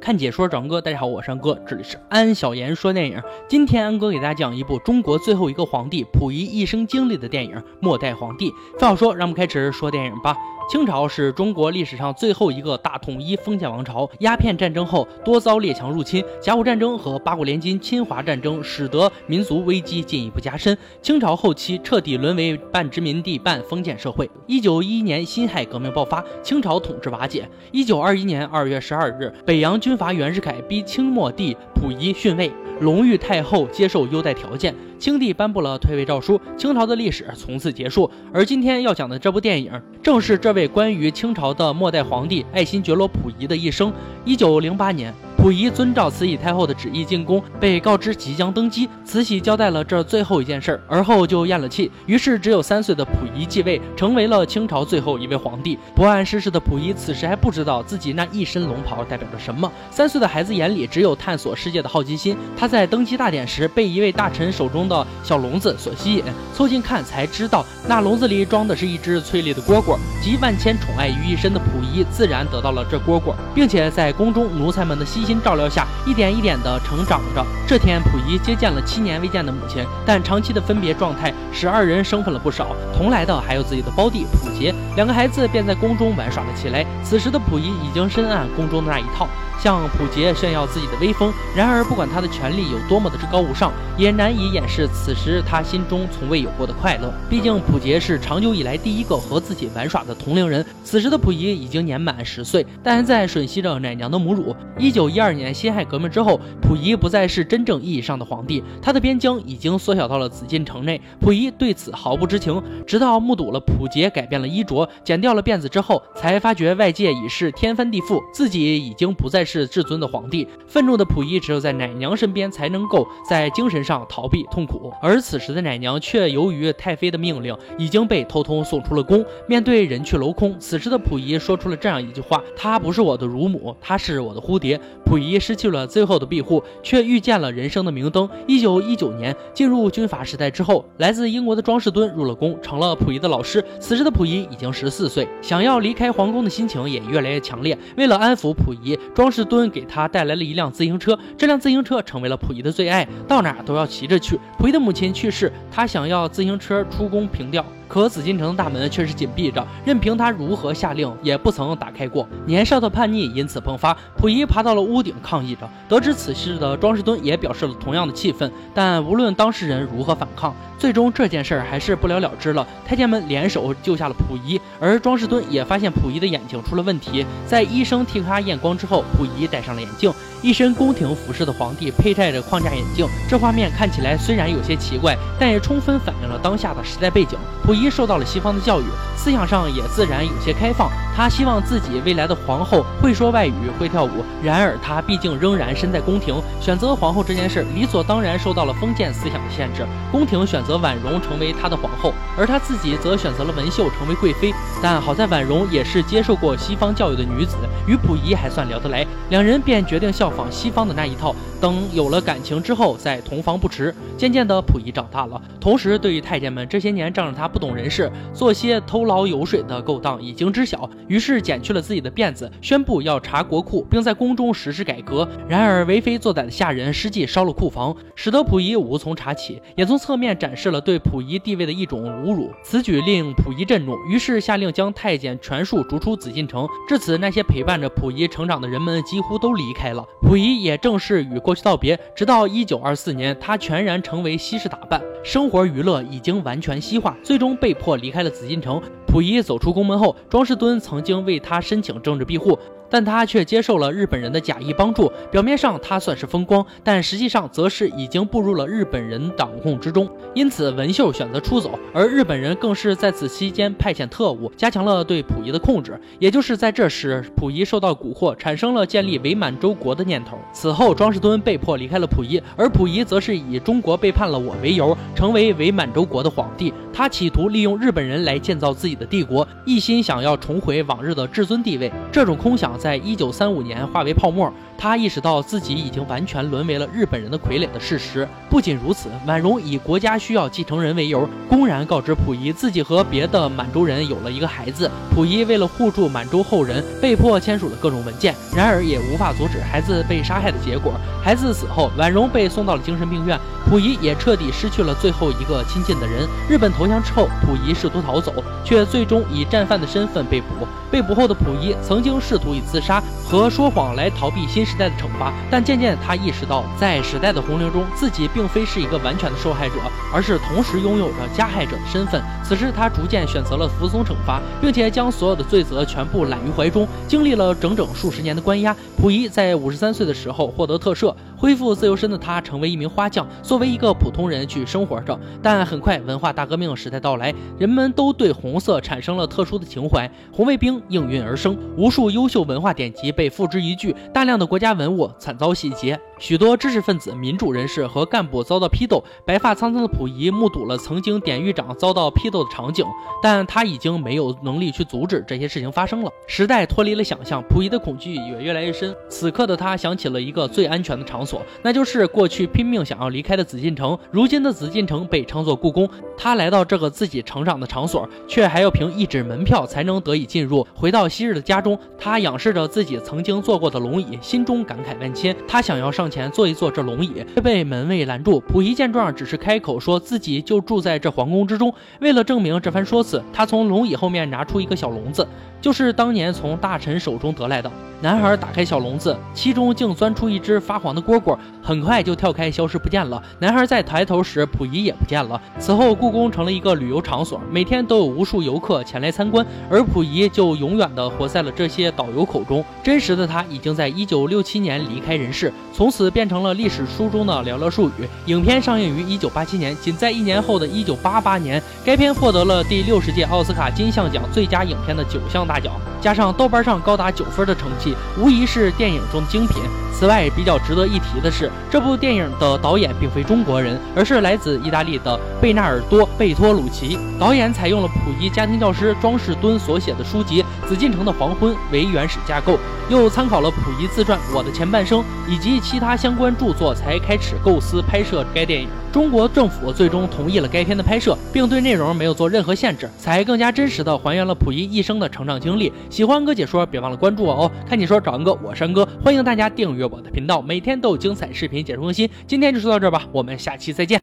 看解说，长哥，大家好，我是安哥，这里是安小言说电影。今天安哥给大家讲一部中国最后一个皇帝溥仪一生经历的电影《末代皇帝》。废话少说，让我们开始说电影吧。清朝是中国历史上最后一个大统一封建王朝。鸦片战争后多遭列强入侵，甲午战争和八国联军侵华战争使得民族危机进一步加深。清朝后期彻底沦为半殖民地半封建社会。一九一一年辛亥革命爆发，清朝统治瓦解。一九二一年二月十二日，北洋军阀袁世凯逼清末帝溥仪逊位。隆裕太后接受优待条件，清帝颁布了退位诏书，清朝的历史从此结束。而今天要讲的这部电影，正是这位关于清朝的末代皇帝爱新觉罗溥仪的一生。一九零八年。溥仪遵照慈禧太后的旨意进宫，被告知即将登基。慈禧交代了这最后一件事儿，而后就咽了气。于是，只有三岁的溥仪继位，成为了清朝最后一位皇帝。不谙世事的溥仪此时还不知道自己那一身龙袍代表着什么。三岁的孩子眼里只有探索世界的好奇心。他在登基大典时被一位大臣手中的小笼子所吸引，凑近看才知道那笼子里装的是一只翠绿的蝈蝈。集万千宠爱于一身的溥仪自然得到了这蝈蝈，并且在宫中奴才们的悉心。照料下，一点一点地成长着。这天，溥仪接见了七年未见的母亲，但长期的分别状态使二人生分了不少。同来的还有自己的胞弟溥杰，两个孩子便在宫中玩耍了起来。此时的溥仪已经深谙宫中的那一套。向溥杰炫耀自己的威风，然而不管他的权力有多么的至高无上，也难以掩饰此时他心中从未有过的快乐。毕竟溥杰是长久以来第一个和自己玩耍的同龄人。此时的溥仪已经年满十岁，但还在吮吸着奶娘的母乳。一九一第二年辛亥革命之后，溥仪不再是真正意义上的皇帝，他的边疆已经缩小到了紫禁城内。溥仪对此毫不知情，直到目睹了溥杰改变了衣着，剪掉了辫子之后，才发觉外界已是天翻地覆，自己已经不再是。是至尊的皇帝，愤怒的溥仪只有在奶娘身边才能够在精神上逃避痛苦，而此时的奶娘却由于太妃的命令已经被偷偷送出了宫。面对人去楼空，此时的溥仪说出了这样一句话：“她不是我的乳母，她是我的蝴蝶。”溥仪失去了最后的庇护，却遇见了人生的明灯。一九一九年进入军阀时代之后，来自英国的庄士敦入了宫，成了溥仪的老师。此时的溥仪已经十四岁，想要离开皇宫的心情也越来越强烈。为了安抚溥仪，庄士敦给他带来了一辆自行车，这辆自行车成为了溥仪的最爱，到哪都要骑着去。溥仪的母亲去世，他想要自行车出宫凭吊。可紫禁城的大门却是紧闭着，任凭他如何下令，也不曾打开过。年少的叛逆因此迸发，溥仪爬到了屋顶抗议着。得知此事的庄士敦也表示了同样的气愤，但无论当事人如何反抗，最终这件事儿还是不了了之了。太监们联手救下了溥仪，而庄士敦也发现溥仪的眼睛出了问题。在医生替他验光之后，溥仪戴上了眼镜。一身宫廷服饰的皇帝佩戴着框架眼镜，这画面看起来虽然有些奇怪，但也充分反映了当下的时代背景。溥仪受到了西方的教育，思想上也自然有些开放。他希望自己未来的皇后会说外语、会跳舞。然而他毕竟仍然身在宫廷，选择皇后这件事理所当然受到了封建思想的限制。宫廷选择婉容成为他的皇后，而他自己则选择了文秀成为贵妃。但好在婉容也是接受过西方教育的女子，与溥仪还算聊得来，两人便决定效。仿西方的那一套，等有了感情之后再同房不迟。渐渐的，溥仪长大了，同时对于太监们这些年仗着他不懂人事，做些偷捞油水的勾当已经知晓，于是剪去了自己的辫子，宣布要查国库，并在宫中实施改革。然而为非作歹的下人实际烧了库房，使得溥仪无从查起，也从侧面展示了对溥仪地位的一种侮辱。此举令溥仪震怒，于是下令将太监全数逐出紫禁城。至此，那些陪伴着溥仪成长的人们几乎都离开了。溥仪也正式与过去道别，直到一九二四年，他全然成为西式打扮，生活娱乐已经完全西化，最终被迫离开了紫禁城。溥仪走出宫门后，庄士敦曾经为他申请政治庇护。但他却接受了日本人的假意帮助，表面上他算是风光，但实际上则是已经步入了日本人掌控之中。因此，文秀选择出走，而日本人更是在此期间派遣特务，加强了对溥仪的控制。也就是在这时，溥仪受到蛊惑，产生了建立伪满洲国的念头。此后，庄士敦被迫离开了溥仪，而溥仪则是以中国背叛了我为由，成为伪满洲国的皇帝。他企图利用日本人来建造自己的帝国，一心想要重回往日的至尊地位。这种空想。在一九三五年化为泡沫。他意识到自己已经完全沦为了日本人的傀儡的事实。不仅如此，婉容以国家需要继承人为由，公然告知溥仪自己和别的满洲人有了一个孩子。溥仪为了护住满洲后人，被迫签署了各种文件，然而也无法阻止孩子被杀害的结果。孩子死后，婉容被送到了精神病院，溥仪也彻底失去了最后一个亲近的人。日本投降之后，溥仪试图逃走，却最终以战犯的身份被捕。被捕后的溥仪曾经试图以自杀和说谎来逃避新时代的惩罚，但渐渐他意识到，在时代的洪流中，自己并非是一个完全的受害者，而是同时拥有着加害者的身份。此时，他逐渐选择了服从惩罚，并且将所有的罪责全部揽于怀中。经历了整整数十年的关押，溥仪在五十三岁的时候获得特赦，恢复自由身的他成为一名花匠，作为一个普通人去生活着。但很快，文化大革命时代到来，人们都对红色产生了特殊的情怀，红卫兵应运而生，无数优秀文化典籍被付之一炬，大量的国家文物惨遭洗劫。许多知识分子、民主人士和干部遭到批斗，白发苍苍的溥仪目睹了曾经典狱长遭到批斗的场景，但他已经没有能力去阻止这些事情发生了。时代脱离了想象，溥仪的恐惧也越来越深。此刻的他想起了一个最安全的场所，那就是过去拼命想要离开的紫禁城。如今的紫禁城被称作故宫，他来到这个自己成长的场所，却还要凭一纸门票才能得以进入。回到昔日的家中，他仰视着自己曾经坐过的龙椅，心中感慨万千。他想要上。前坐一坐这龙椅，却被门卫拦住。溥仪见状，只是开口说自己就住在这皇宫之中。为了证明这番说辞，他从龙椅后面拿出一个小笼子，就是当年从大臣手中得来的。男孩打开小笼子，其中竟钻出一只发黄的蝈果，很快就跳开，消失不见了。男孩再抬头时，溥仪也不见了。此后，故宫成了一个旅游场所，每天都有无数游客前来参观，而溥仪就永远的活在了这些导游口中。真实的他已经在一九六七年离开人世，从此变成了历史书中的寥寥数语。影片上映于一九八七年，仅在一年后的一九八八年，该片获得了第六十届奥斯卡金像奖最佳影片的九项大奖，加上豆瓣上高达九分的成绩。无疑是电影中的精品。此外，比较值得一提的是，这部电影的导演并非中国人，而是来自意大利的贝纳尔多·贝托鲁奇。导演采用了溥仪家庭教师庄士敦所写的书籍《紫禁城的黄昏》为原始架构，又参考了溥仪自传《我的前半生》以及其他相关著作，才开始构思拍摄该电影。中国政府最终同意了该片的拍摄，并对内容没有做任何限制，才更加真实的还原了溥仪一生的成长经历。喜欢哥解说，别忘了关注我哦！看解说找安哥，我是安哥，欢迎大家订阅我的频道，每天都有精彩视频解说更新。今天就说到这儿吧，我们下期再见。